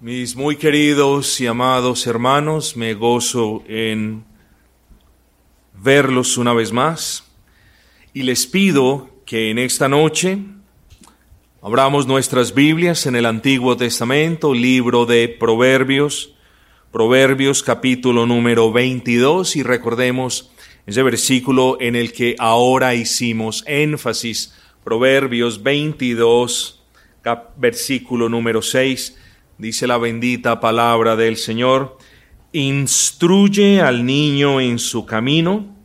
Mis muy queridos y amados hermanos, me gozo en verlos una vez más y les pido que en esta noche abramos nuestras Biblias en el Antiguo Testamento, libro de Proverbios, Proverbios capítulo número 22 y recordemos ese versículo en el que ahora hicimos énfasis, Proverbios 22, versículo número 6 dice la bendita palabra del Señor, instruye al niño en su camino,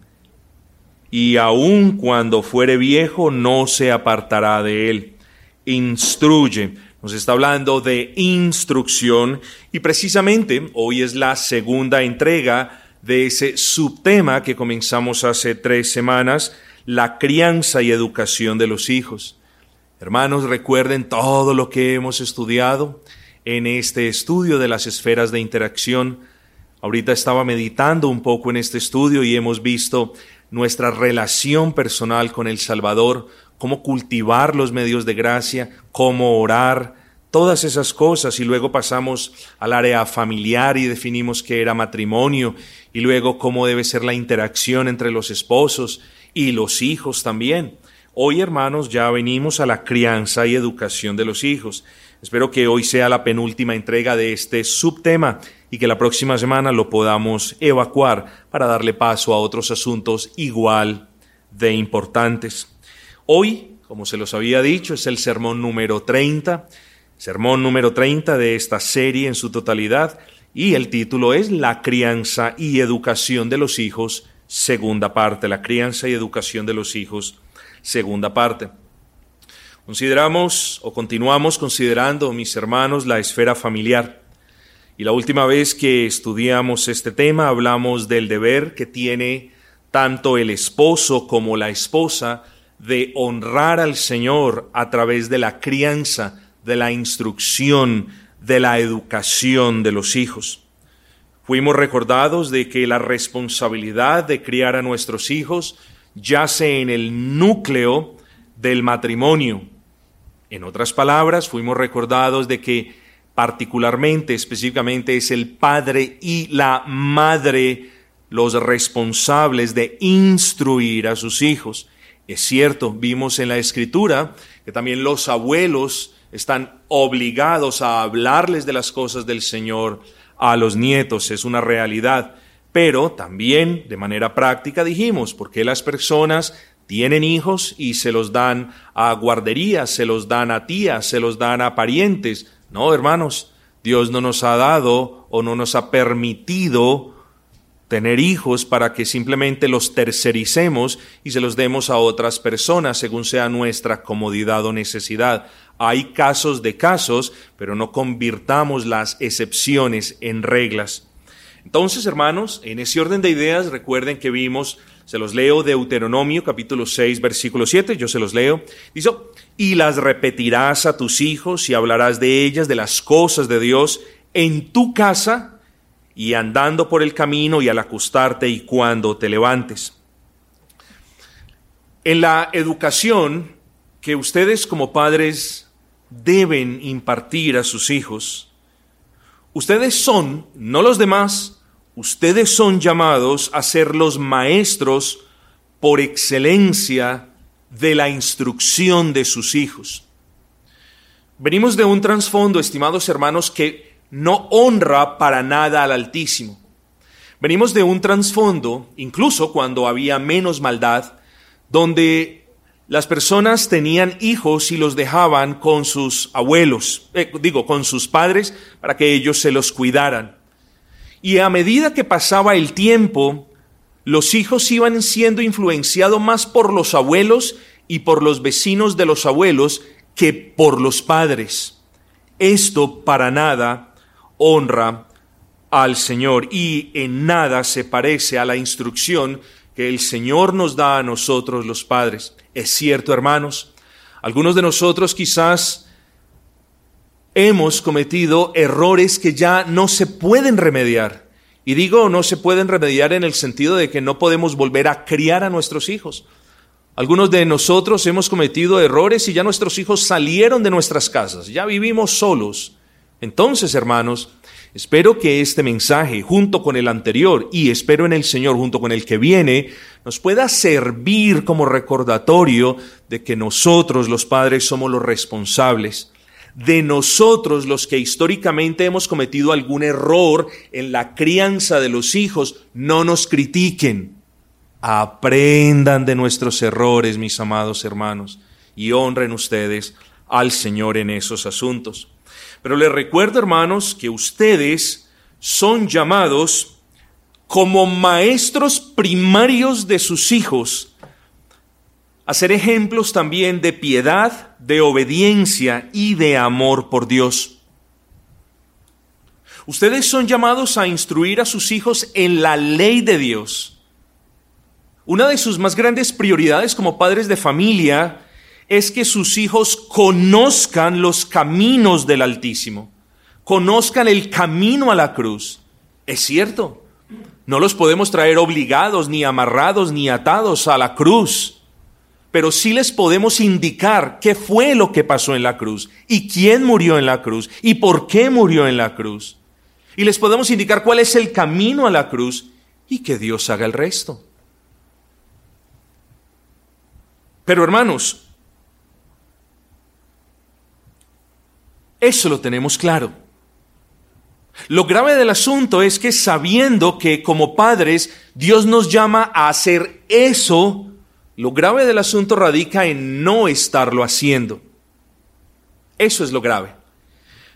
y aun cuando fuere viejo no se apartará de él. Instruye. Nos está hablando de instrucción y precisamente hoy es la segunda entrega de ese subtema que comenzamos hace tres semanas, la crianza y educación de los hijos. Hermanos, recuerden todo lo que hemos estudiado en este estudio de las esferas de interacción. Ahorita estaba meditando un poco en este estudio y hemos visto nuestra relación personal con el Salvador, cómo cultivar los medios de gracia, cómo orar, todas esas cosas y luego pasamos al área familiar y definimos qué era matrimonio y luego cómo debe ser la interacción entre los esposos y los hijos también. Hoy, hermanos, ya venimos a la crianza y educación de los hijos. Espero que hoy sea la penúltima entrega de este subtema y que la próxima semana lo podamos evacuar para darle paso a otros asuntos igual de importantes. Hoy, como se los había dicho, es el sermón número 30, sermón número 30 de esta serie en su totalidad y el título es La crianza y educación de los hijos, segunda parte, la crianza y educación de los hijos, segunda parte. Consideramos o continuamos considerando, mis hermanos, la esfera familiar. Y la última vez que estudiamos este tema hablamos del deber que tiene tanto el esposo como la esposa de honrar al Señor a través de la crianza, de la instrucción, de la educación de los hijos. Fuimos recordados de que la responsabilidad de criar a nuestros hijos yace en el núcleo del matrimonio, en otras palabras, fuimos recordados de que particularmente, específicamente, es el padre y la madre los responsables de instruir a sus hijos. Es cierto, vimos en la escritura que también los abuelos están obligados a hablarles de las cosas del Señor a los nietos, es una realidad. Pero también de manera práctica dijimos, porque las personas tienen hijos y se los dan a guarderías, se los dan a tías, se los dan a parientes. No, hermanos, Dios no nos ha dado o no nos ha permitido tener hijos para que simplemente los tercericemos y se los demos a otras personas según sea nuestra comodidad o necesidad. Hay casos de casos, pero no convirtamos las excepciones en reglas. Entonces, hermanos, en ese orden de ideas, recuerden que vimos se los leo Deuteronomio capítulo 6 versículo 7, yo se los leo. Dice, y las repetirás a tus hijos y hablarás de ellas, de las cosas de Dios, en tu casa y andando por el camino y al acostarte y cuando te levantes. En la educación que ustedes como padres deben impartir a sus hijos, ustedes son, no los demás, Ustedes son llamados a ser los maestros por excelencia de la instrucción de sus hijos. Venimos de un trasfondo, estimados hermanos, que no honra para nada al Altísimo. Venimos de un trasfondo, incluso cuando había menos maldad, donde las personas tenían hijos y los dejaban con sus abuelos, eh, digo, con sus padres, para que ellos se los cuidaran. Y a medida que pasaba el tiempo, los hijos iban siendo influenciados más por los abuelos y por los vecinos de los abuelos que por los padres. Esto para nada honra al Señor y en nada se parece a la instrucción que el Señor nos da a nosotros los padres. Es cierto, hermanos, algunos de nosotros quizás hemos cometido errores que ya no se pueden remediar. Y digo no se pueden remediar en el sentido de que no podemos volver a criar a nuestros hijos. Algunos de nosotros hemos cometido errores y ya nuestros hijos salieron de nuestras casas, ya vivimos solos, Entonces, hermanos, espero que este mensaje, junto con el anterior, y espero en el Señor, junto con el que viene, nos pueda servir como recordatorio de que nosotros, los padres, somos los responsables de nosotros los que históricamente hemos cometido algún error en la crianza de los hijos, no nos critiquen. Aprendan de nuestros errores, mis amados hermanos, y honren ustedes al Señor en esos asuntos. Pero les recuerdo, hermanos, que ustedes son llamados como maestros primarios de sus hijos a ser ejemplos también de piedad, de obediencia y de amor por Dios. Ustedes son llamados a instruir a sus hijos en la ley de Dios. Una de sus más grandes prioridades como padres de familia es que sus hijos conozcan los caminos del Altísimo, conozcan el camino a la cruz. Es cierto, no los podemos traer obligados, ni amarrados, ni atados a la cruz pero sí les podemos indicar qué fue lo que pasó en la cruz y quién murió en la cruz y por qué murió en la cruz. Y les podemos indicar cuál es el camino a la cruz y que Dios haga el resto. Pero hermanos, eso lo tenemos claro. Lo grave del asunto es que sabiendo que como padres Dios nos llama a hacer eso, lo grave del asunto radica en no estarlo haciendo. Eso es lo grave.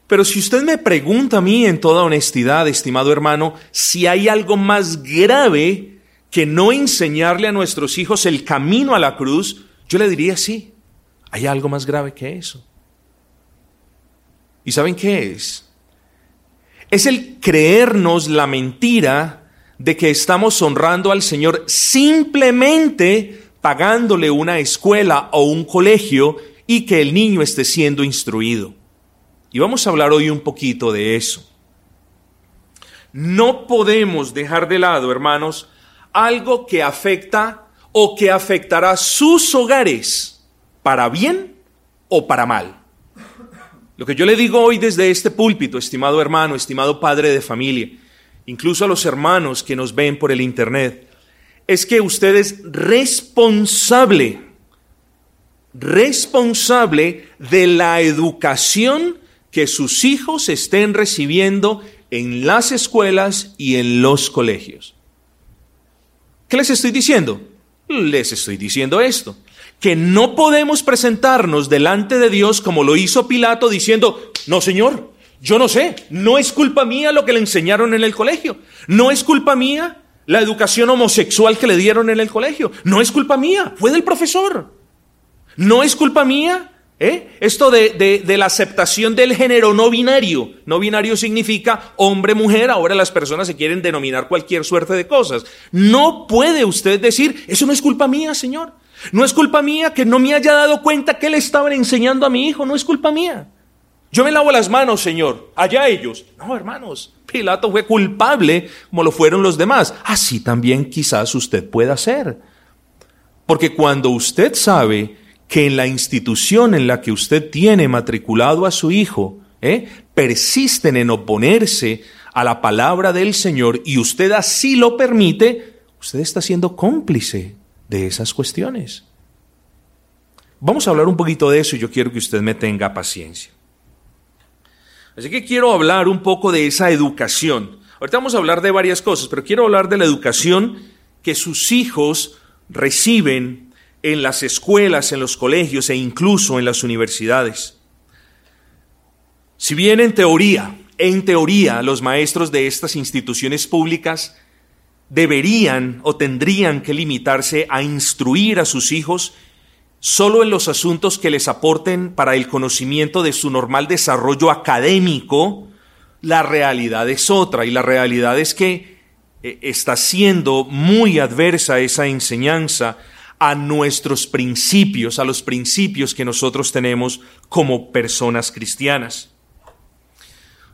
Pero si usted me pregunta a mí en toda honestidad, estimado hermano, si hay algo más grave que no enseñarle a nuestros hijos el camino a la cruz, yo le diría sí, hay algo más grave que eso. ¿Y saben qué es? Es el creernos la mentira de que estamos honrando al Señor simplemente pagándole una escuela o un colegio y que el niño esté siendo instruido. Y vamos a hablar hoy un poquito de eso. No podemos dejar de lado, hermanos, algo que afecta o que afectará sus hogares, para bien o para mal. Lo que yo le digo hoy desde este púlpito, estimado hermano, estimado padre de familia, incluso a los hermanos que nos ven por el Internet, es que usted es responsable, responsable de la educación que sus hijos estén recibiendo en las escuelas y en los colegios. ¿Qué les estoy diciendo? Les estoy diciendo esto, que no podemos presentarnos delante de Dios como lo hizo Pilato diciendo, no Señor, yo no sé, no es culpa mía lo que le enseñaron en el colegio, no es culpa mía la educación homosexual que le dieron en el colegio. No es culpa mía, fue del profesor. No es culpa mía. ¿eh? Esto de, de, la aceptación del género no binario. No binario significa hombre-mujer. Ahora las personas se quieren denominar cualquier suerte de cosas. No puede usted decir, eso no es culpa mía, Señor. No es culpa mía que no me haya dado cuenta que le estaban enseñando a mi hijo. No es culpa mía. Yo me lavo las manos, Señor. Allá ellos. No, hermanos. Pilato fue culpable como lo fueron los demás. Así también quizás usted pueda ser. Porque cuando usted sabe que en la institución en la que usted tiene matriculado a su hijo, ¿eh? persisten en oponerse a la palabra del Señor y usted así lo permite, usted está siendo cómplice de esas cuestiones. Vamos a hablar un poquito de eso y yo quiero que usted me tenga paciencia. Así que quiero hablar un poco de esa educación. Ahorita vamos a hablar de varias cosas, pero quiero hablar de la educación que sus hijos reciben en las escuelas, en los colegios e incluso en las universidades. Si bien en teoría, en teoría, los maestros de estas instituciones públicas deberían o tendrían que limitarse a instruir a sus hijos solo en los asuntos que les aporten para el conocimiento de su normal desarrollo académico, la realidad es otra y la realidad es que eh, está siendo muy adversa esa enseñanza a nuestros principios, a los principios que nosotros tenemos como personas cristianas.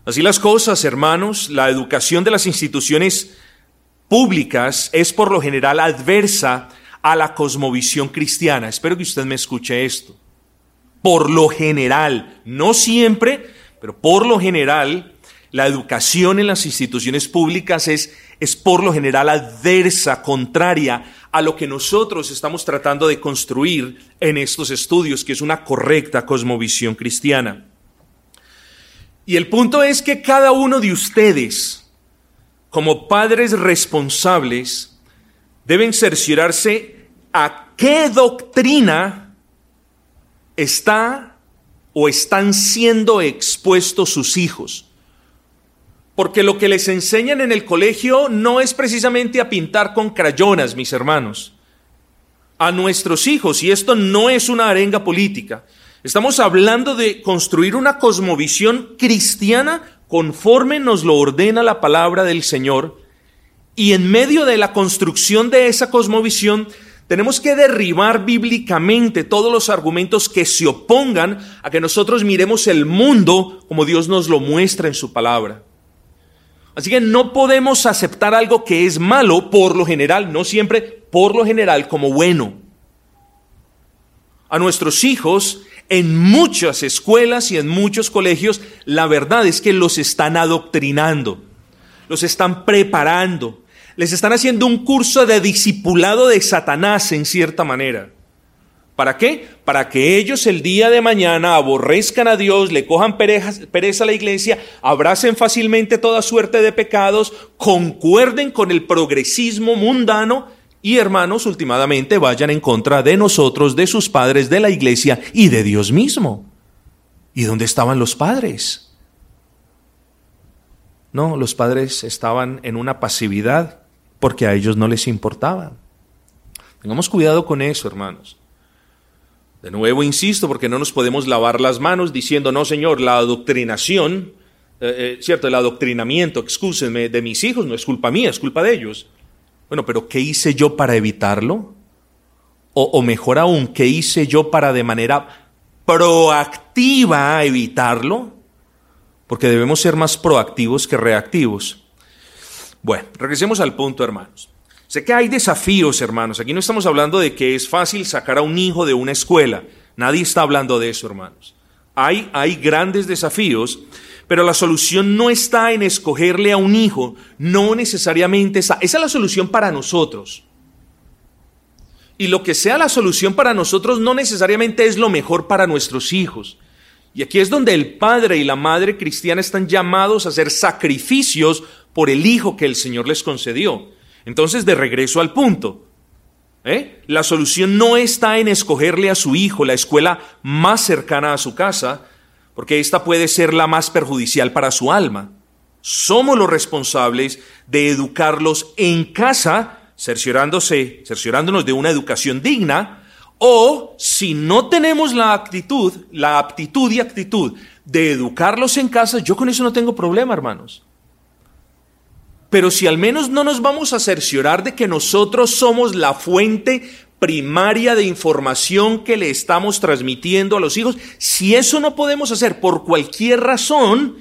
Así las cosas, hermanos, la educación de las instituciones públicas es por lo general adversa a la cosmovisión cristiana. Espero que usted me escuche esto. Por lo general, no siempre, pero por lo general la educación en las instituciones públicas es, es por lo general adversa, contraria a lo que nosotros estamos tratando de construir en estos estudios, que es una correcta cosmovisión cristiana. Y el punto es que cada uno de ustedes, como padres responsables, deben cerciorarse a qué doctrina está o están siendo expuestos sus hijos. Porque lo que les enseñan en el colegio no es precisamente a pintar con crayonas, mis hermanos. A nuestros hijos, y esto no es una arenga política, estamos hablando de construir una cosmovisión cristiana conforme nos lo ordena la palabra del Señor. Y en medio de la construcción de esa cosmovisión, tenemos que derribar bíblicamente todos los argumentos que se opongan a que nosotros miremos el mundo como Dios nos lo muestra en su palabra. Así que no podemos aceptar algo que es malo por lo general, no siempre por lo general como bueno. A nuestros hijos, en muchas escuelas y en muchos colegios, la verdad es que los están adoctrinando, los están preparando, les están haciendo un curso de discipulado de Satanás en cierta manera. ¿Para qué? Para que ellos el día de mañana aborrezcan a Dios, le cojan pereza a la iglesia, abracen fácilmente toda suerte de pecados, concuerden con el progresismo mundano y hermanos, últimamente vayan en contra de nosotros, de sus padres, de la iglesia y de Dios mismo. ¿Y dónde estaban los padres? No, los padres estaban en una pasividad porque a ellos no les importaba. Tengamos cuidado con eso, hermanos. De nuevo insisto, porque no nos podemos lavar las manos diciendo, no, Señor, la adoctrinación, eh, eh, cierto, el adoctrinamiento, excúsenme, de mis hijos no es culpa mía, es culpa de ellos. Bueno, pero ¿qué hice yo para evitarlo? O, o mejor aún, ¿qué hice yo para de manera proactiva evitarlo? Porque debemos ser más proactivos que reactivos. Bueno, regresemos al punto, hermanos. Sé que hay desafíos, hermanos. Aquí no estamos hablando de que es fácil sacar a un hijo de una escuela. Nadie está hablando de eso, hermanos. Hay, hay grandes desafíos, pero la solución no está en escogerle a un hijo. No necesariamente está. Esa es la solución para nosotros. Y lo que sea la solución para nosotros no necesariamente es lo mejor para nuestros hijos. Y aquí es donde el padre y la madre cristiana están llamados a hacer sacrificios por el hijo que el Señor les concedió. Entonces, de regreso al punto, ¿eh? la solución no está en escogerle a su hijo la escuela más cercana a su casa, porque esta puede ser la más perjudicial para su alma. Somos los responsables de educarlos en casa, cerciorándose, cerciorándonos de una educación digna, o si no tenemos la actitud, la aptitud y actitud de educarlos en casa, yo con eso no tengo problema, hermanos. Pero si al menos no nos vamos a cerciorar de que nosotros somos la fuente primaria de información que le estamos transmitiendo a los hijos, si eso no podemos hacer por cualquier razón,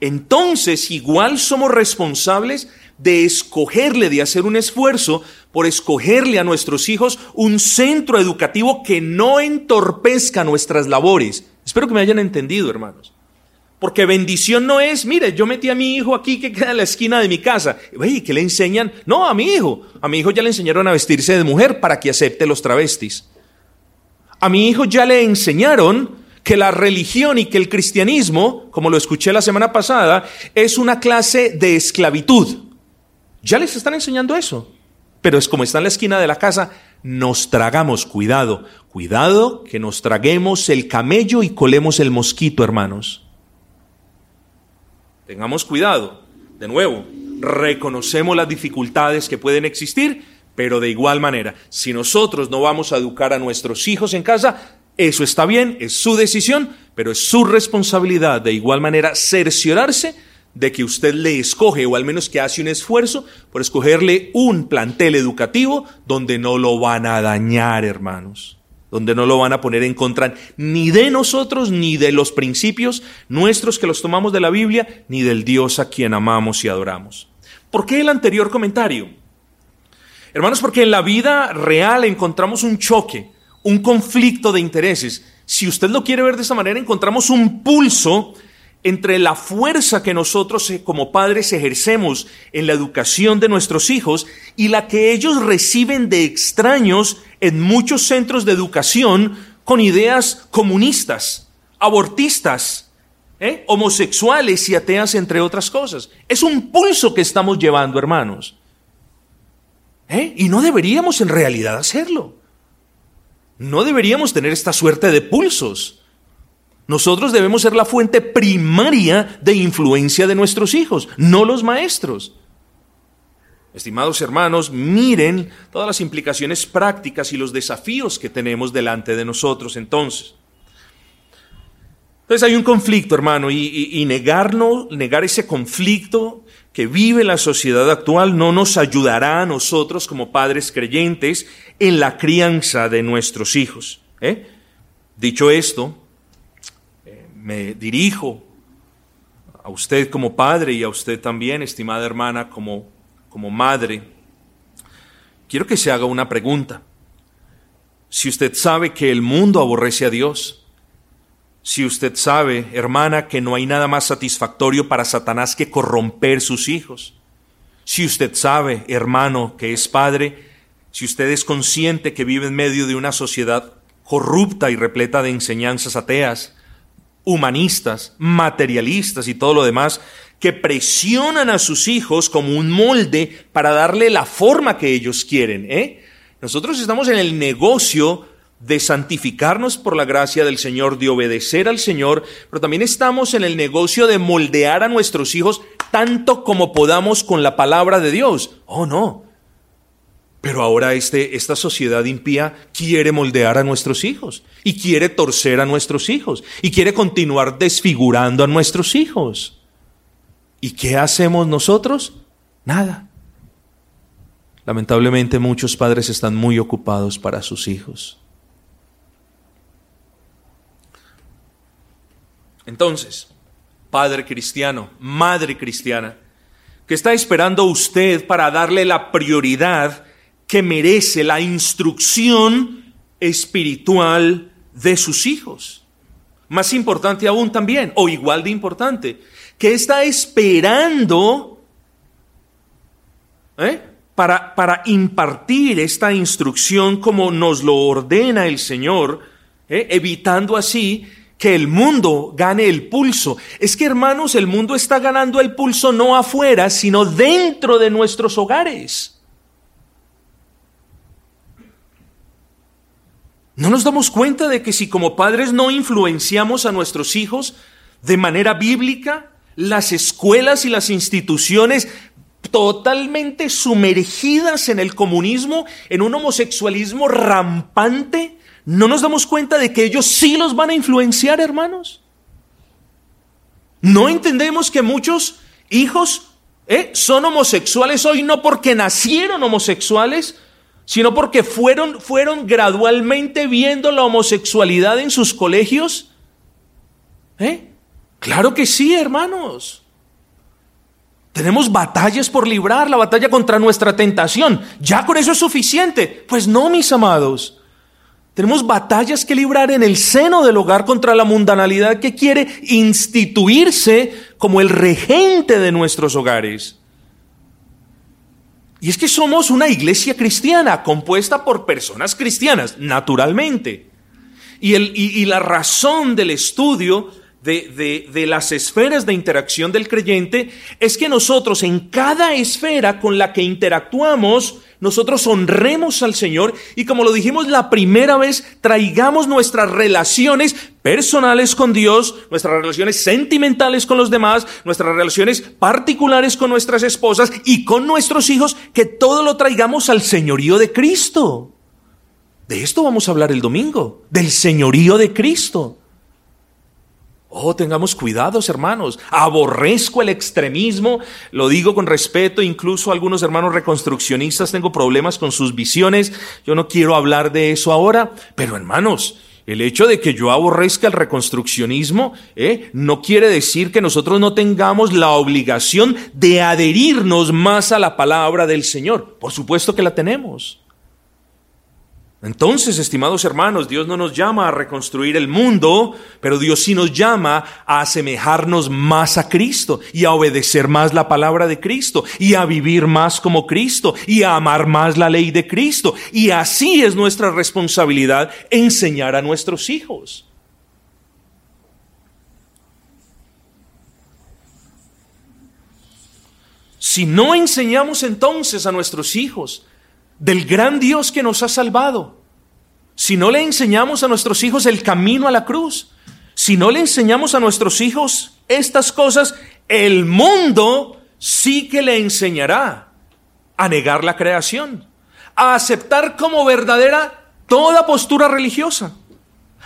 entonces igual somos responsables de escogerle, de hacer un esfuerzo por escogerle a nuestros hijos un centro educativo que no entorpezca nuestras labores. Espero que me hayan entendido, hermanos. Porque bendición no es, mire, yo metí a mi hijo aquí que queda en la esquina de mi casa. ¿Y ¿qué le enseñan? No, a mi hijo. A mi hijo ya le enseñaron a vestirse de mujer para que acepte los travestis. A mi hijo ya le enseñaron que la religión y que el cristianismo, como lo escuché la semana pasada, es una clase de esclavitud. Ya les están enseñando eso. Pero es como está en la esquina de la casa, nos tragamos, cuidado, cuidado que nos traguemos el camello y colemos el mosquito, hermanos. Tengamos cuidado. De nuevo, reconocemos las dificultades que pueden existir, pero de igual manera, si nosotros no vamos a educar a nuestros hijos en casa, eso está bien, es su decisión, pero es su responsabilidad de igual manera cerciorarse de que usted le escoge o al menos que hace un esfuerzo por escogerle un plantel educativo donde no lo van a dañar, hermanos donde no lo van a poner en contra ni de nosotros, ni de los principios nuestros que los tomamos de la Biblia, ni del Dios a quien amamos y adoramos. ¿Por qué el anterior comentario? Hermanos, porque en la vida real encontramos un choque, un conflicto de intereses. Si usted lo quiere ver de esa manera, encontramos un pulso entre la fuerza que nosotros eh, como padres ejercemos en la educación de nuestros hijos y la que ellos reciben de extraños en muchos centros de educación con ideas comunistas, abortistas, ¿eh? homosexuales y ateas, entre otras cosas. Es un pulso que estamos llevando, hermanos. ¿Eh? Y no deberíamos en realidad hacerlo. No deberíamos tener esta suerte de pulsos. Nosotros debemos ser la fuente primaria de influencia de nuestros hijos, no los maestros. Estimados hermanos, miren todas las implicaciones prácticas y los desafíos que tenemos delante de nosotros entonces. Entonces hay un conflicto, hermano, y, negarnos, negar ese conflicto que vive la sociedad actual no nos ayudará a nosotros como padres creyentes en la crianza de nuestros hijos. ¿eh? Dicho esto, me dirijo a usted como padre y a usted también, estimada hermana, como, como madre. Quiero que se haga una pregunta. Si usted sabe que el mundo aborrece a Dios, si usted sabe, hermana, que no hay nada más satisfactorio para Satanás que corromper sus hijos, si usted sabe, hermano, que es padre, si usted es consciente que vive en medio de una sociedad corrupta y repleta de enseñanzas ateas, humanistas, materialistas y todo lo demás, que presionan a sus hijos como un molde para darle la forma que ellos quieren. ¿eh? Nosotros estamos en el negocio de santificarnos por la gracia del Señor, de obedecer al Señor, pero también estamos en el negocio de moldear a nuestros hijos tanto como podamos con la palabra de Dios. Oh, no. Pero ahora este, esta sociedad impía quiere moldear a nuestros hijos y quiere torcer a nuestros hijos y quiere continuar desfigurando a nuestros hijos. ¿Y qué hacemos nosotros? Nada. Lamentablemente muchos padres están muy ocupados para sus hijos. Entonces, padre cristiano, madre cristiana, ¿qué está esperando usted para darle la prioridad que merece la instrucción espiritual de sus hijos. Más importante aún también, o igual de importante, que está esperando ¿eh? para, para, impartir esta instrucción como nos lo ordena el Señor, ¿eh? evitando así que el mundo gane el pulso. Es que hermanos, el mundo está ganando el pulso no afuera, sino dentro de nuestros hogares. ¿No nos damos cuenta de que si como padres no influenciamos a nuestros hijos de manera bíblica, las escuelas y las instituciones totalmente sumergidas en el comunismo, en un homosexualismo rampante, ¿no nos damos cuenta de que ellos sí los van a influenciar, hermanos? ¿No entendemos que muchos hijos eh, son homosexuales hoy no porque nacieron homosexuales, sino porque fueron, fueron gradualmente viendo la homosexualidad en sus colegios. ¿Eh? Claro que sí, hermanos. Tenemos batallas por librar, la batalla contra nuestra tentación. ¿Ya con eso es suficiente? Pues no, mis amados. Tenemos batallas que librar en el seno del hogar contra la mundanalidad que quiere instituirse como el regente de nuestros hogares. Y es que somos una iglesia cristiana compuesta por personas cristianas, naturalmente. Y, el, y, la razón del estudio de, de, las esferas de interacción del creyente es que nosotros en cada esfera con la que interactuamos, nosotros honremos al Señor y como lo dijimos la primera vez, traigamos nuestras relaciones personales con Dios, nuestras relaciones sentimentales con los demás, nuestras relaciones particulares con nuestras esposas y con nuestros hijos, que todo lo traigamos al señorío de Cristo. De esto vamos a hablar el domingo, del señorío de Cristo. Oh, tengamos cuidados, hermanos. Aborrezco el extremismo, lo digo con respeto, incluso algunos hermanos reconstruccionistas tengo problemas con sus visiones. Yo no quiero hablar de eso ahora, pero hermanos, el hecho de que yo aborrezca el reconstruccionismo ¿eh? no quiere decir que nosotros no tengamos la obligación de adherirnos más a la palabra del Señor. Por supuesto que la tenemos. Entonces, estimados hermanos, Dios no nos llama a reconstruir el mundo, pero Dios sí nos llama a asemejarnos más a Cristo y a obedecer más la palabra de Cristo y a vivir más como Cristo y a amar más la ley de Cristo. Y así es nuestra responsabilidad enseñar a nuestros hijos. Si no enseñamos entonces a nuestros hijos del gran Dios que nos ha salvado, si no le enseñamos a nuestros hijos el camino a la cruz, si no le enseñamos a nuestros hijos estas cosas, el mundo sí que le enseñará a negar la creación, a aceptar como verdadera toda postura religiosa,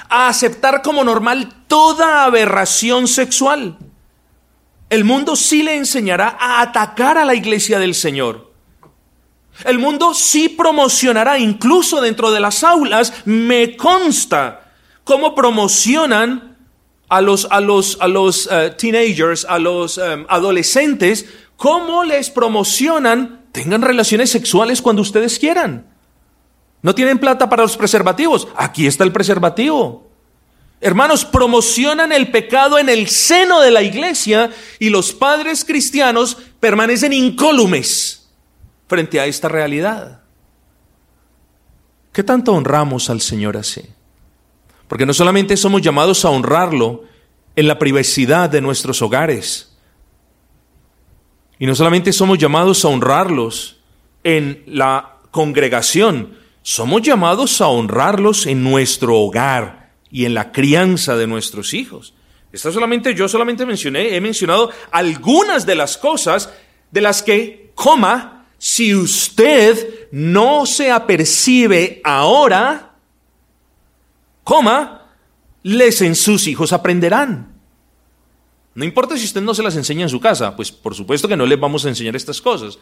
a aceptar como normal toda aberración sexual el mundo sí le enseñará a atacar a la iglesia del Señor. El mundo sí promocionará, incluso dentro de las aulas, me consta cómo promocionan a los, a los, a los eh, teenagers, a los em, adolescentes, cómo les promocionan, tengan relaciones sexuales cuando ustedes quieran. ¿No tienen plata para los preservativos? Aquí está el preservativo. Hermanos, promocionan el pecado en el seno de la iglesia y los padres cristianos permanecen incólumes frente a esta realidad. ¿Qué tanto honramos al Señor así? Porque no solamente somos llamados a honrarlo en la privacidad de nuestros hogares, y no solamente somos llamados a honrarlos en la congregación, somos llamados a honrarlos en nuestro hogar y en la crianza de nuestros hijos. Esta solamente, yo solamente mencioné, he mencionado algunas de las cosas de las que, coma, si usted no se apercibe ahora, coma, sus hijos aprenderán. No importa si usted no se las enseña en su casa, pues por supuesto que no les vamos a enseñar estas cosas.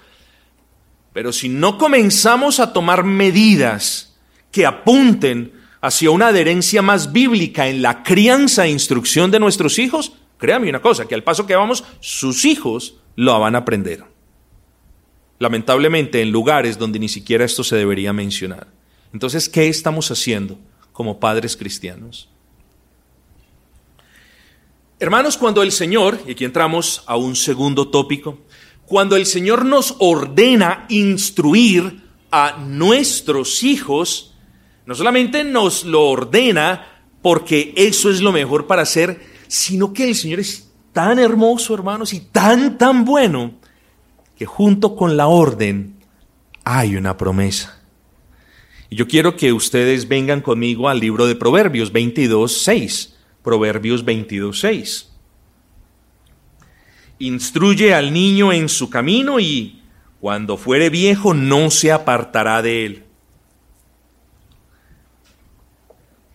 Pero si no comenzamos a tomar medidas que apunten hacia una adherencia más bíblica en la crianza e instrucción de nuestros hijos, créame una cosa, que al paso que vamos, sus hijos lo van a aprender. Lamentablemente en lugares donde ni siquiera esto se debería mencionar. Entonces, ¿qué estamos haciendo como padres cristianos? Hermanos, cuando el Señor, y aquí entramos a un segundo tópico, cuando el Señor nos ordena instruir a nuestros hijos, no solamente nos lo ordena porque eso es lo mejor para hacer, sino que el Señor es tan hermoso, hermanos, y tan, tan bueno, que junto con la orden hay una promesa. Y yo quiero que ustedes vengan conmigo al libro de Proverbios 22, 6. Proverbios 22, 6. Instruye al niño en su camino y cuando fuere viejo no se apartará de él.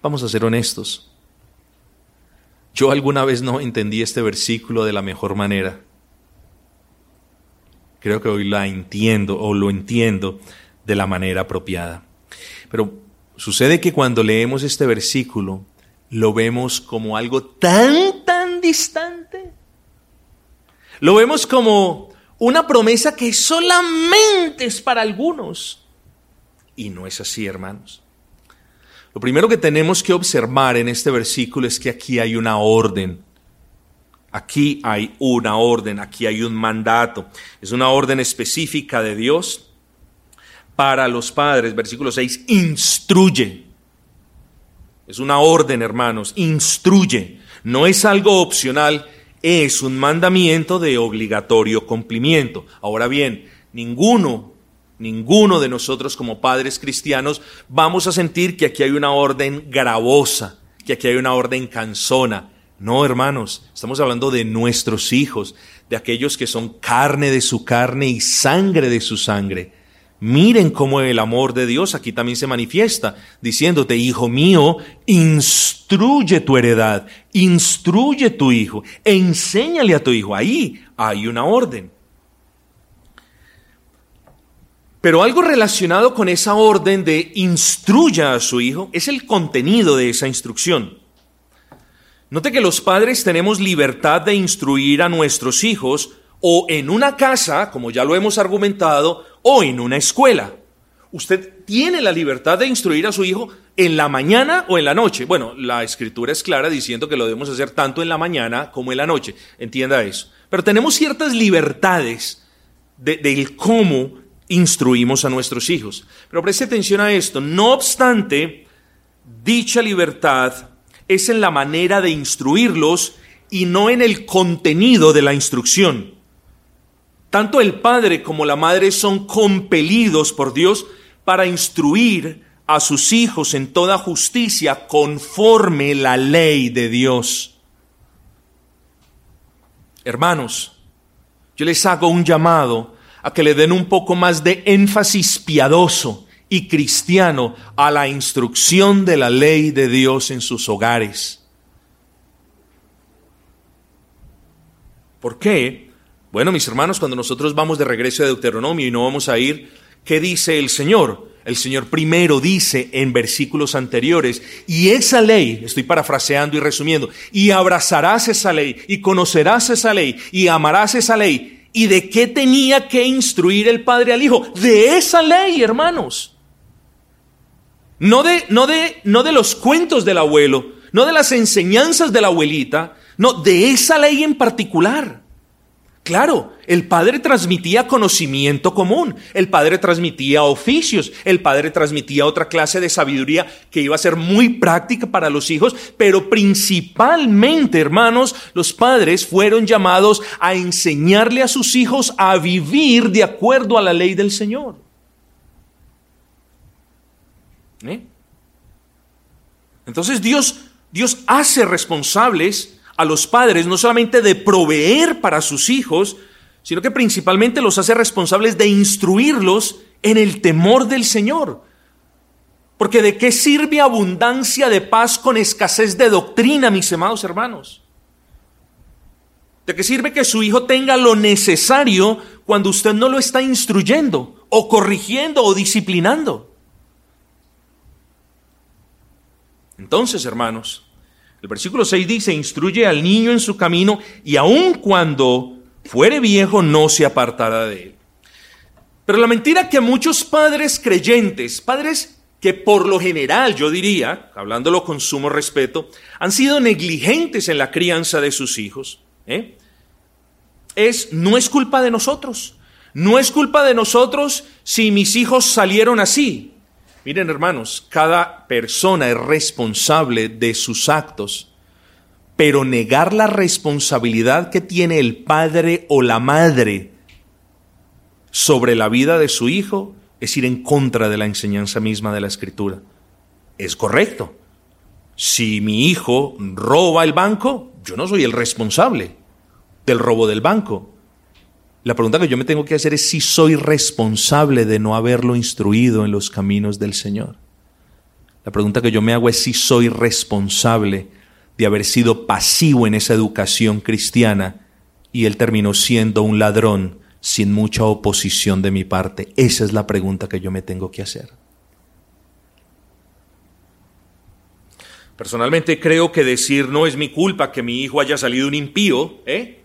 Vamos a ser honestos. Yo alguna vez no entendí este versículo de la mejor manera. Creo que hoy la entiendo o lo entiendo de la manera apropiada. Pero sucede que cuando leemos este versículo lo vemos como algo tan, tan distante. Lo vemos como una promesa que solamente es para algunos. Y no es así, hermanos. Lo primero que tenemos que observar en este versículo es que aquí hay una orden. Aquí hay una orden, aquí hay un mandato. Es una orden específica de Dios para los padres. Versículo 6, instruye. Es una orden, hermanos, instruye. No es algo opcional, es un mandamiento de obligatorio cumplimiento. Ahora bien, ninguno Ninguno de nosotros como padres cristianos vamos a sentir que aquí hay una orden gravosa, que aquí hay una orden cansona. No, hermanos, estamos hablando de nuestros hijos, de aquellos que son carne de su carne y sangre de su sangre. Miren cómo el amor de Dios aquí también se manifiesta, diciéndote, hijo mío, instruye tu heredad, instruye tu hijo, enséñale a tu hijo. Ahí hay una orden. Pero algo relacionado con esa orden de instruya a su hijo es el contenido de esa instrucción. Note que los padres tenemos libertad de instruir a nuestros hijos o en una casa, como ya lo hemos argumentado, o en una escuela. usted tiene la libertad de instruir a su hijo en la mañana o en la noche. Bueno, la escritura es clara diciendo que lo debemos hacer tanto en la mañana como en la noche. Entienda eso. Pero tenemos ciertas libertades del cómo instruimos a nuestros hijos. Pero preste atención a esto. No obstante, dicha libertad es en la manera de instruirlos y no en el contenido de la instrucción. Tanto el padre como la madre son compelidos por Dios para instruir a sus hijos en toda justicia conforme la ley de Dios. Hermanos, yo les hago un llamado a que le den un poco más de énfasis piadoso y cristiano a la instrucción de la ley de Dios en sus hogares. ¿Por qué? Bueno, mis hermanos, cuando nosotros vamos de regreso a Deuteronomio y no vamos a ir ¿Qué dice el Señor? El Señor primero dice en versículos anteriores, y esa ley, estoy parafraseando y resumiendo, y abrazarás esa ley, y conocerás esa ley, y amarás esa ley. ¿Y de qué tenía que instruir el Padre al Hijo? De esa ley, hermanos. No de, no de, no de los cuentos del abuelo, no de las enseñanzas de la abuelita, no, de esa ley en particular. Claro, el padre transmitía conocimiento común, el padre transmitía oficios, el padre transmitía otra clase de sabiduría que iba a ser muy práctica para los hijos, pero principalmente, hermanos, los padres fueron llamados a enseñarle a sus hijos a vivir de acuerdo a la ley del Señor. ¿Eh? Entonces Dios, Dios hace responsables a los padres no solamente de proveer para sus hijos, sino que principalmente los hace responsables de instruirlos en el temor del Señor. Porque de qué sirve abundancia de paz con escasez de doctrina, mis amados hermanos. ¿De qué sirve que su hijo tenga lo necesario cuando usted no lo está instruyendo o corrigiendo o disciplinando? Entonces, hermanos, el versículo 6 dice, instruye al niño en su camino y aun cuando fuere viejo no se apartará de él. Pero la mentira que muchos padres creyentes, padres que por lo general yo diría, hablándolo con sumo respeto, han sido negligentes en la crianza de sus hijos, ¿eh? es, no es culpa de nosotros. No es culpa de nosotros si mis hijos salieron así. Miren hermanos, cada persona es responsable de sus actos, pero negar la responsabilidad que tiene el padre o la madre sobre la vida de su hijo es ir en contra de la enseñanza misma de la escritura. Es correcto. Si mi hijo roba el banco, yo no soy el responsable del robo del banco. La pregunta que yo me tengo que hacer es si soy responsable de no haberlo instruido en los caminos del Señor. La pregunta que yo me hago es si soy responsable de haber sido pasivo en esa educación cristiana y él terminó siendo un ladrón sin mucha oposición de mi parte. Esa es la pregunta que yo me tengo que hacer. Personalmente creo que decir no es mi culpa que mi hijo haya salido un impío, ¿eh?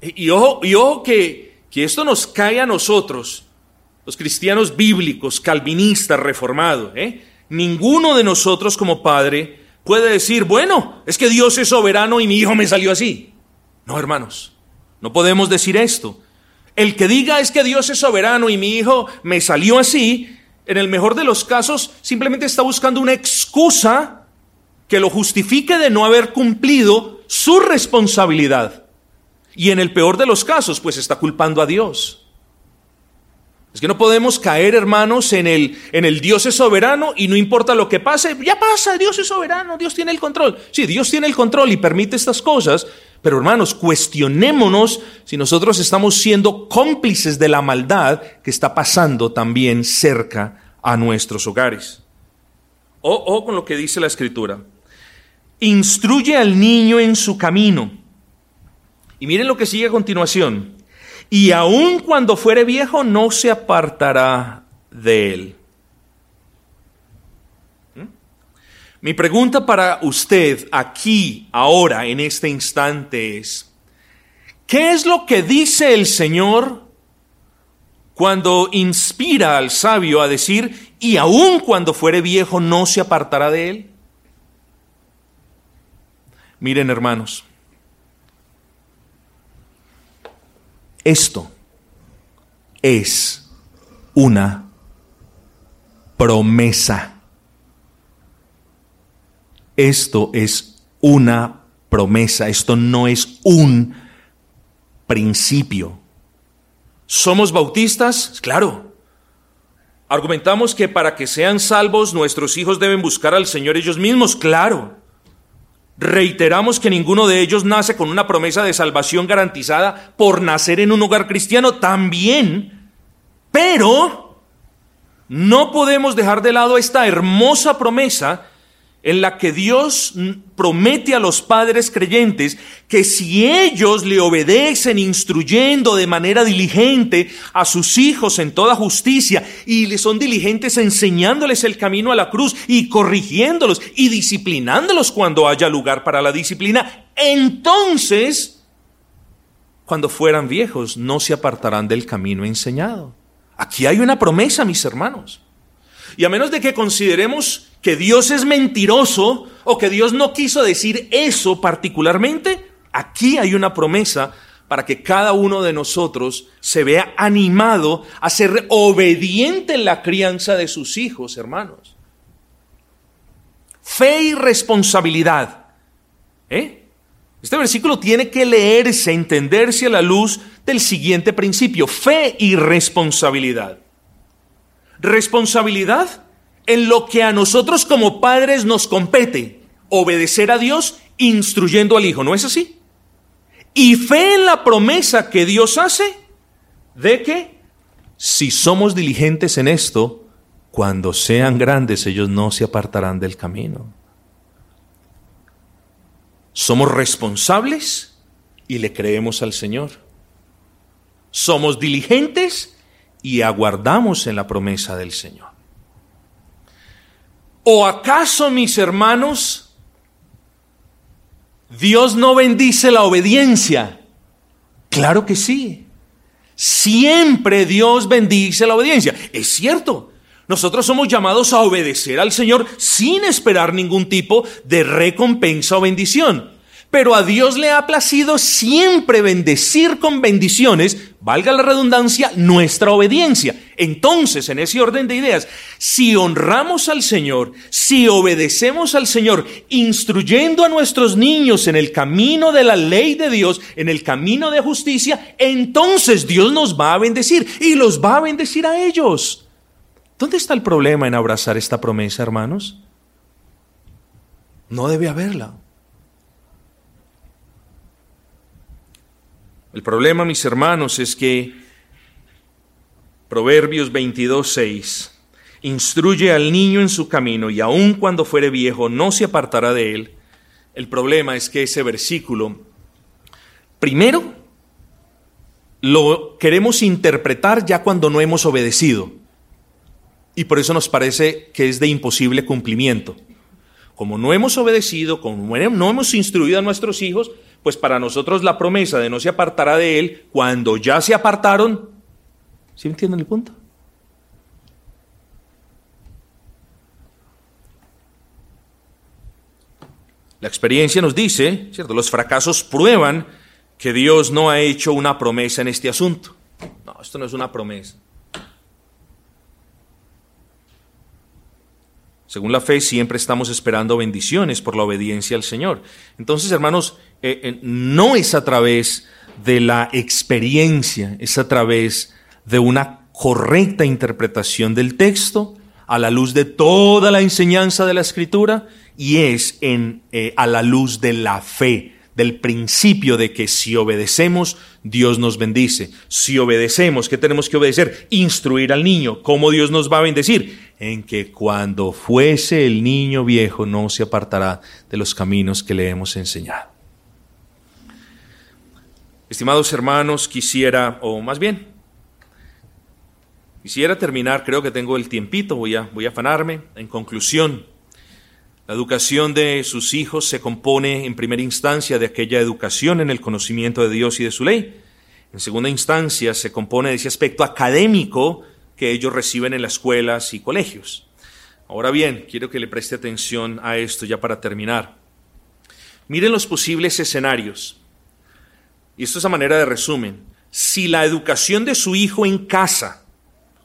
Y ojo, y ojo que, que esto nos cae a nosotros, los cristianos bíblicos, calvinistas, reformados. ¿eh? Ninguno de nosotros como padre puede decir, bueno, es que Dios es soberano y mi hijo me salió así. No, hermanos, no podemos decir esto. El que diga es que Dios es soberano y mi hijo me salió así, en el mejor de los casos simplemente está buscando una excusa que lo justifique de no haber cumplido su responsabilidad. Y en el peor de los casos, pues está culpando a Dios. Es que no podemos caer, hermanos, en el, en el Dios es soberano y no importa lo que pase, ya pasa, Dios es soberano, Dios tiene el control. Sí, Dios tiene el control y permite estas cosas, pero hermanos, cuestionémonos si nosotros estamos siendo cómplices de la maldad que está pasando también cerca a nuestros hogares. O, o con lo que dice la Escritura. Instruye al niño en su camino y miren lo que sigue a continuación. Y aun cuando fuere viejo, no se apartará de él. ¿Mm? Mi pregunta para usted aquí, ahora, en este instante es, ¿qué es lo que dice el Señor cuando inspira al sabio a decir, y aun cuando fuere viejo no se apartará de él? Miren hermanos, esto es una promesa. Esto es una promesa, esto no es un principio. ¿Somos bautistas? Claro. Argumentamos que para que sean salvos nuestros hijos deben buscar al Señor ellos mismos, claro. Reiteramos que ninguno de ellos nace con una promesa de salvación garantizada por nacer en un hogar cristiano también, pero no podemos dejar de lado esta hermosa promesa en la que Dios promete a los padres creyentes que si ellos le obedecen instruyendo de manera diligente a sus hijos en toda justicia y le son diligentes enseñándoles el camino a la cruz y corrigiéndolos y disciplinándolos cuando haya lugar para la disciplina, entonces, cuando fueran viejos, no se apartarán del camino enseñado. Aquí hay una promesa, mis hermanos. Y a menos de que consideremos que Dios es mentiroso o que Dios no quiso decir eso particularmente, aquí hay una promesa para que cada uno de nosotros se vea animado a ser obediente en la crianza de sus hijos, hermanos. Fe y responsabilidad. ¿Eh? Este versículo tiene que leerse, entenderse a la luz del siguiente principio, fe y responsabilidad. Responsabilidad en lo que a nosotros como padres nos compete, obedecer a Dios instruyendo al Hijo, ¿no es así? Y fe en la promesa que Dios hace de que si somos diligentes en esto, cuando sean grandes ellos no se apartarán del camino. Somos responsables y le creemos al Señor. Somos diligentes y aguardamos en la promesa del Señor. ¿O acaso, mis hermanos, Dios no bendice la obediencia? Claro que sí. Siempre Dios bendice la obediencia. Es cierto. Nosotros somos llamados a obedecer al Señor sin esperar ningún tipo de recompensa o bendición. Pero a Dios le ha placido siempre bendecir con bendiciones, valga la redundancia, nuestra obediencia. Entonces, en ese orden de ideas, si honramos al Señor, si obedecemos al Señor, instruyendo a nuestros niños en el camino de la ley de Dios, en el camino de justicia, entonces Dios nos va a bendecir y los va a bendecir a ellos. ¿Dónde está el problema en abrazar esta promesa, hermanos? No debe haberla. El problema, mis hermanos, es que Proverbios 22, 6 instruye al niño en su camino y aun cuando fuere viejo no se apartará de él. El problema es que ese versículo, primero, lo queremos interpretar ya cuando no hemos obedecido. Y por eso nos parece que es de imposible cumplimiento. Como no hemos obedecido, como no hemos instruido a nuestros hijos, pues para nosotros la promesa de no se apartará de él, cuando ya se apartaron, ¿sí entienden el punto? La experiencia nos dice, ¿cierto? Los fracasos prueban que Dios no ha hecho una promesa en este asunto. No, esto no es una promesa. Según la fe, siempre estamos esperando bendiciones por la obediencia al Señor. Entonces, hermanos, eh, eh, no es a través de la experiencia, es a través de una correcta interpretación del texto a la luz de toda la enseñanza de la Escritura y es en, eh, a la luz de la fe, del principio de que si obedecemos, Dios nos bendice. Si obedecemos, ¿qué tenemos que obedecer? Instruir al niño. ¿Cómo Dios nos va a bendecir? En que cuando fuese el niño viejo no se apartará de los caminos que le hemos enseñado. Estimados hermanos, quisiera, o más bien, quisiera terminar, creo que tengo el tiempito, voy a, voy a afanarme. En conclusión, la educación de sus hijos se compone en primera instancia de aquella educación en el conocimiento de Dios y de su ley. en segunda instancia, se compone de ese aspecto académico que ellos reciben en las escuelas y colegios. Ahora bien, quiero que le preste atención a esto ya para terminar. Miren los posibles escenarios. Y esto es a manera de resumen. Si la educación de su hijo en casa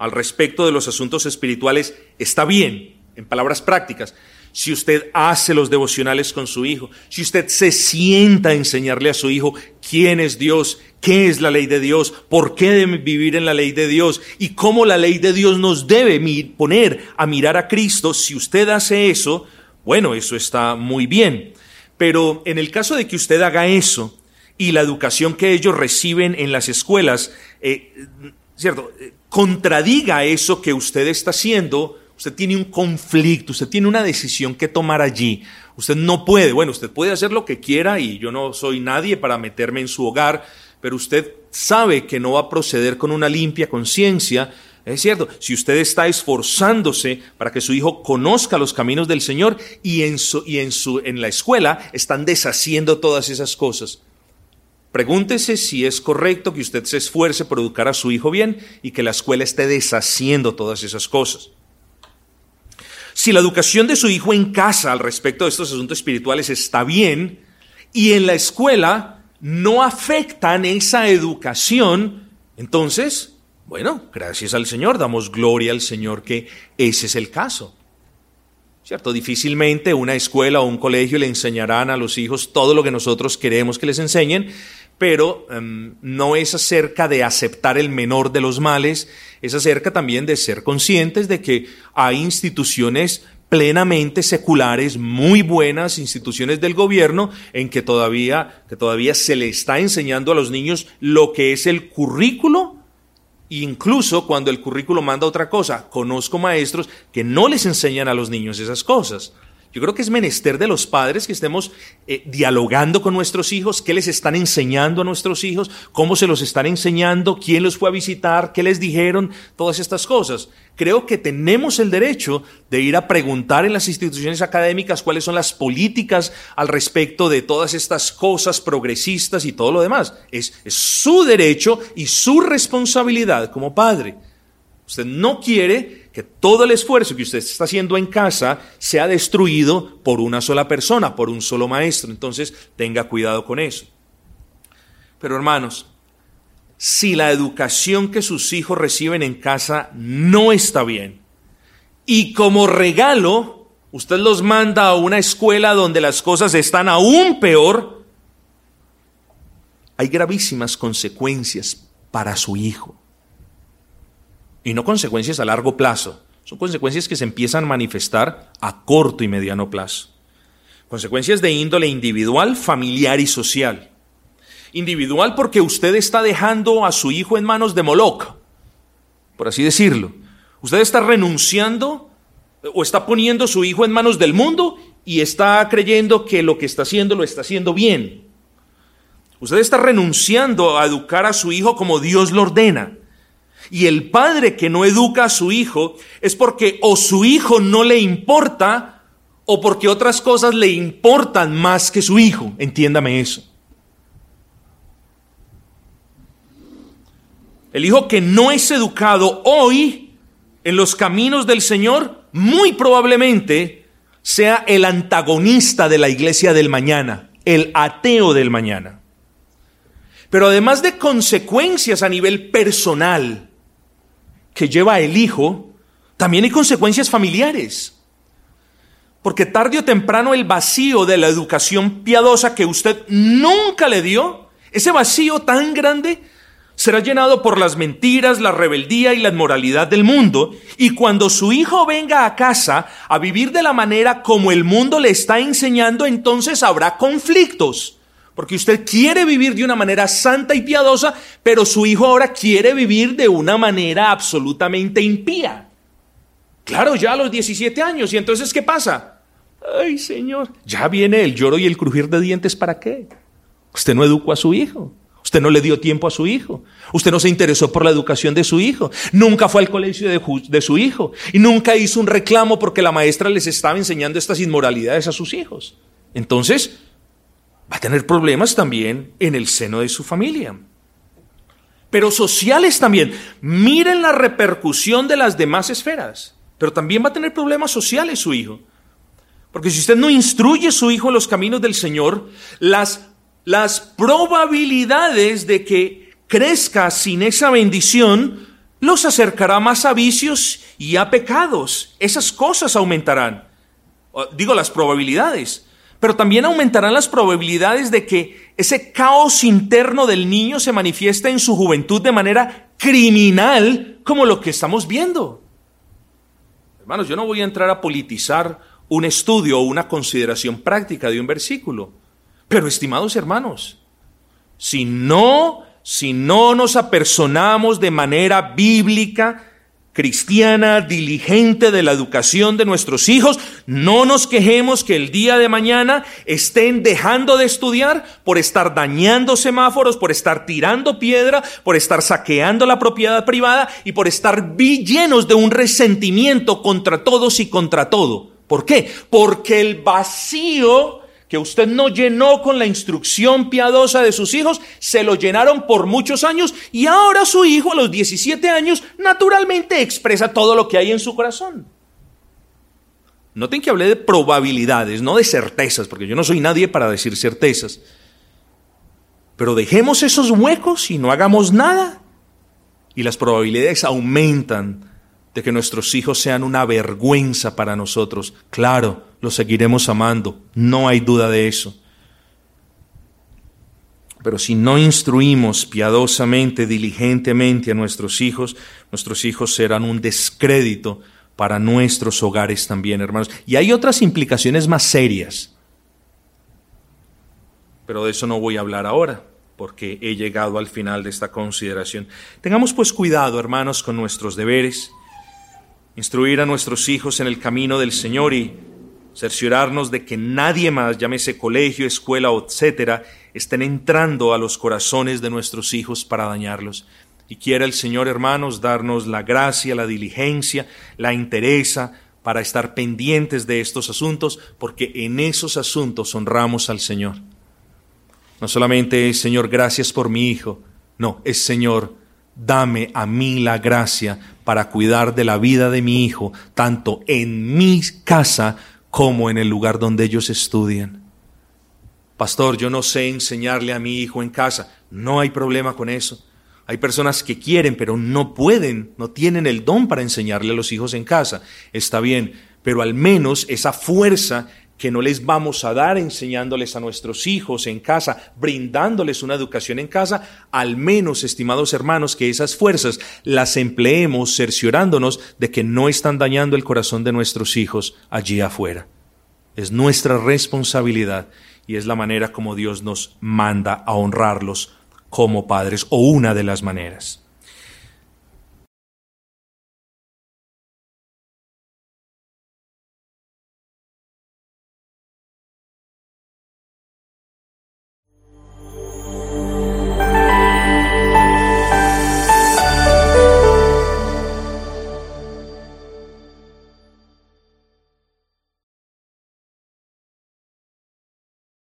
al respecto de los asuntos espirituales está bien, en palabras prácticas, si usted hace los devocionales con su hijo, si usted se sienta a enseñarle a su hijo quién es Dios, qué es la ley de Dios, por qué debe vivir en la ley de Dios y cómo la ley de Dios nos debe poner a mirar a Cristo, si usted hace eso, bueno, eso está muy bien. Pero en el caso de que usted haga eso y la educación que ellos reciben en las escuelas, eh, ¿cierto? Contradiga eso que usted está haciendo, usted tiene un conflicto, usted tiene una decisión que tomar allí. Usted no puede, bueno, usted puede hacer lo que quiera y yo no soy nadie para meterme en su hogar, pero usted sabe que no va a proceder con una limpia conciencia. Es cierto, si usted está esforzándose para que su hijo conozca los caminos del Señor y en, su, y en, su, en la escuela están deshaciendo todas esas cosas. Pregúntese si es correcto que usted se esfuerce por educar a su hijo bien y que la escuela esté deshaciendo todas esas cosas. Si la educación de su hijo en casa al respecto de estos asuntos espirituales está bien y en la escuela no afectan esa educación, entonces, bueno, gracias al Señor, damos gloria al Señor que ese es el caso. ¿Cierto? Difícilmente una escuela o un colegio le enseñarán a los hijos todo lo que nosotros queremos que les enseñen, pero em, no es acerca de aceptar el menor de los males, es acerca también de ser conscientes de que hay instituciones plenamente seculares, muy buenas instituciones del gobierno, en que todavía, que todavía se le está enseñando a los niños lo que es el currículo, incluso cuando el currículo manda otra cosa. Conozco maestros que no les enseñan a los niños esas cosas. Yo creo que es menester de los padres que estemos eh, dialogando con nuestros hijos, qué les están enseñando a nuestros hijos, cómo se los están enseñando, quién los fue a visitar, qué les dijeron, todas estas cosas. Creo que tenemos el derecho de ir a preguntar en las instituciones académicas cuáles son las políticas al respecto de todas estas cosas progresistas y todo lo demás. es su derecho y su responsabilidad como padre. Usted no quiere que todo el esfuerzo que usted está haciendo en casa sea destruido por una sola persona, por un solo maestro. Entonces, tenga cuidado con eso. Pero hermanos, si la educación que sus hijos reciben en casa no está bien, y como regalo, usted los manda a una escuela donde las cosas están aún peor, hay gravísimas consecuencias para su hijo y no consecuencias a largo plazo, son consecuencias que se empiezan a manifestar a corto y mediano plazo. Consecuencias de índole individual, familiar y social. Individual porque usted está dejando a su hijo en manos de Moloch, por así decirlo. Usted está renunciando o está poniendo a su hijo en manos del mundo y está creyendo que lo que está haciendo lo está haciendo bien. Usted está renunciando a educar a su hijo como Dios lo ordena. Y el padre que no educa a su hijo es porque o su hijo no le importa o porque otras cosas le importan más que su hijo. Entiéndame eso. El hijo que no es educado hoy en los caminos del Señor, muy probablemente sea el antagonista de la iglesia del mañana, el ateo del mañana. Pero además de consecuencias a nivel personal, que lleva el hijo, también hay consecuencias familiares. Porque tarde o temprano el vacío de la educación piadosa que usted nunca le dio, ese vacío tan grande, será llenado por las mentiras, la rebeldía y la inmoralidad del mundo. Y cuando su hijo venga a casa a vivir de la manera como el mundo le está enseñando, entonces habrá conflictos. Porque usted quiere vivir de una manera santa y piadosa, pero su hijo ahora quiere vivir de una manera absolutamente impía. Claro, ya a los 17 años. ¿Y entonces qué pasa? Ay, Señor, ya viene el lloro y el crujir de dientes. ¿Para qué? Usted no educó a su hijo. Usted no le dio tiempo a su hijo. Usted no se interesó por la educación de su hijo. Nunca fue al colegio de, de, su hijo. Y nunca hizo un reclamo porque la maestra les estaba enseñando estas inmoralidades a sus hijos. Entonces, va a tener problemas también en el seno de su familia. pero sociales también. Miren la repercusión de las demás esferas, pero también va a tener problemas sociales su hijo. Porque si usted no instruye a su hijo en los caminos del Señor, las, las probabilidades de que crezca sin esa bendición los acercará más a vicios y a pecados. Esas cosas aumentarán. Digo, las probabilidades pero también aumentarán las probabilidades de que ese caos interno del niño se manifieste en su juventud de manera criminal, como lo que estamos viendo. Hermanos, yo no voy a entrar a politizar un estudio o una consideración práctica de un versículo, pero estimados hermanos, si no, si no nos apersonamos de manera bíblica, cristiana, diligente de la educación de nuestros hijos. No nos quejemos que el día de mañana estén dejando de estudiar por estar dañando semáforos, por estar tirando piedra, por estar saqueando la propiedad privada y por estar llenos de un resentimiento contra todos y contra todo. ¿Por qué? Porque el vacío que usted no llenó con la instrucción piadosa de sus hijos, se lo llenaron por muchos años y ahora su hijo a los 17 años naturalmente expresa todo lo que hay en su corazón. Noten que hablé de probabilidades, no de certezas, porque yo no soy nadie para decir certezas. Pero dejemos esos huecos y no hagamos nada. Y las probabilidades aumentan de que nuestros hijos sean una vergüenza para nosotros. Claro, los seguiremos amando, no hay duda de eso. Pero si no instruimos piadosamente, diligentemente a nuestros hijos, nuestros hijos serán un descrédito para nuestros hogares también, hermanos. Y hay otras implicaciones más serias. Pero de eso no voy a hablar ahora, porque he llegado al final de esta consideración. Tengamos pues cuidado, hermanos, con nuestros deberes instruir a nuestros hijos en el camino del Señor y cerciorarnos de que nadie más, llámese colegio, escuela, etcétera, estén entrando a los corazones de nuestros hijos para dañarlos. Y quiera el Señor, hermanos, darnos la gracia, la diligencia, la interesa para estar pendientes de estos asuntos, porque en esos asuntos honramos al Señor. No solamente es Señor, gracias por mi hijo, no, es Señor, dame a mí la gracia para cuidar de la vida de mi hijo, tanto en mi casa como en el lugar donde ellos estudian. Pastor, yo no sé enseñarle a mi hijo en casa. No hay problema con eso. Hay personas que quieren, pero no pueden, no tienen el don para enseñarle a los hijos en casa. Está bien, pero al menos esa fuerza que no les vamos a dar enseñándoles a nuestros hijos en casa, brindándoles una educación en casa, al menos, estimados hermanos, que esas fuerzas las empleemos cerciorándonos de que no están dañando el corazón de nuestros hijos allí afuera. Es nuestra responsabilidad y es la manera como Dios nos manda a honrarlos como padres o una de las maneras.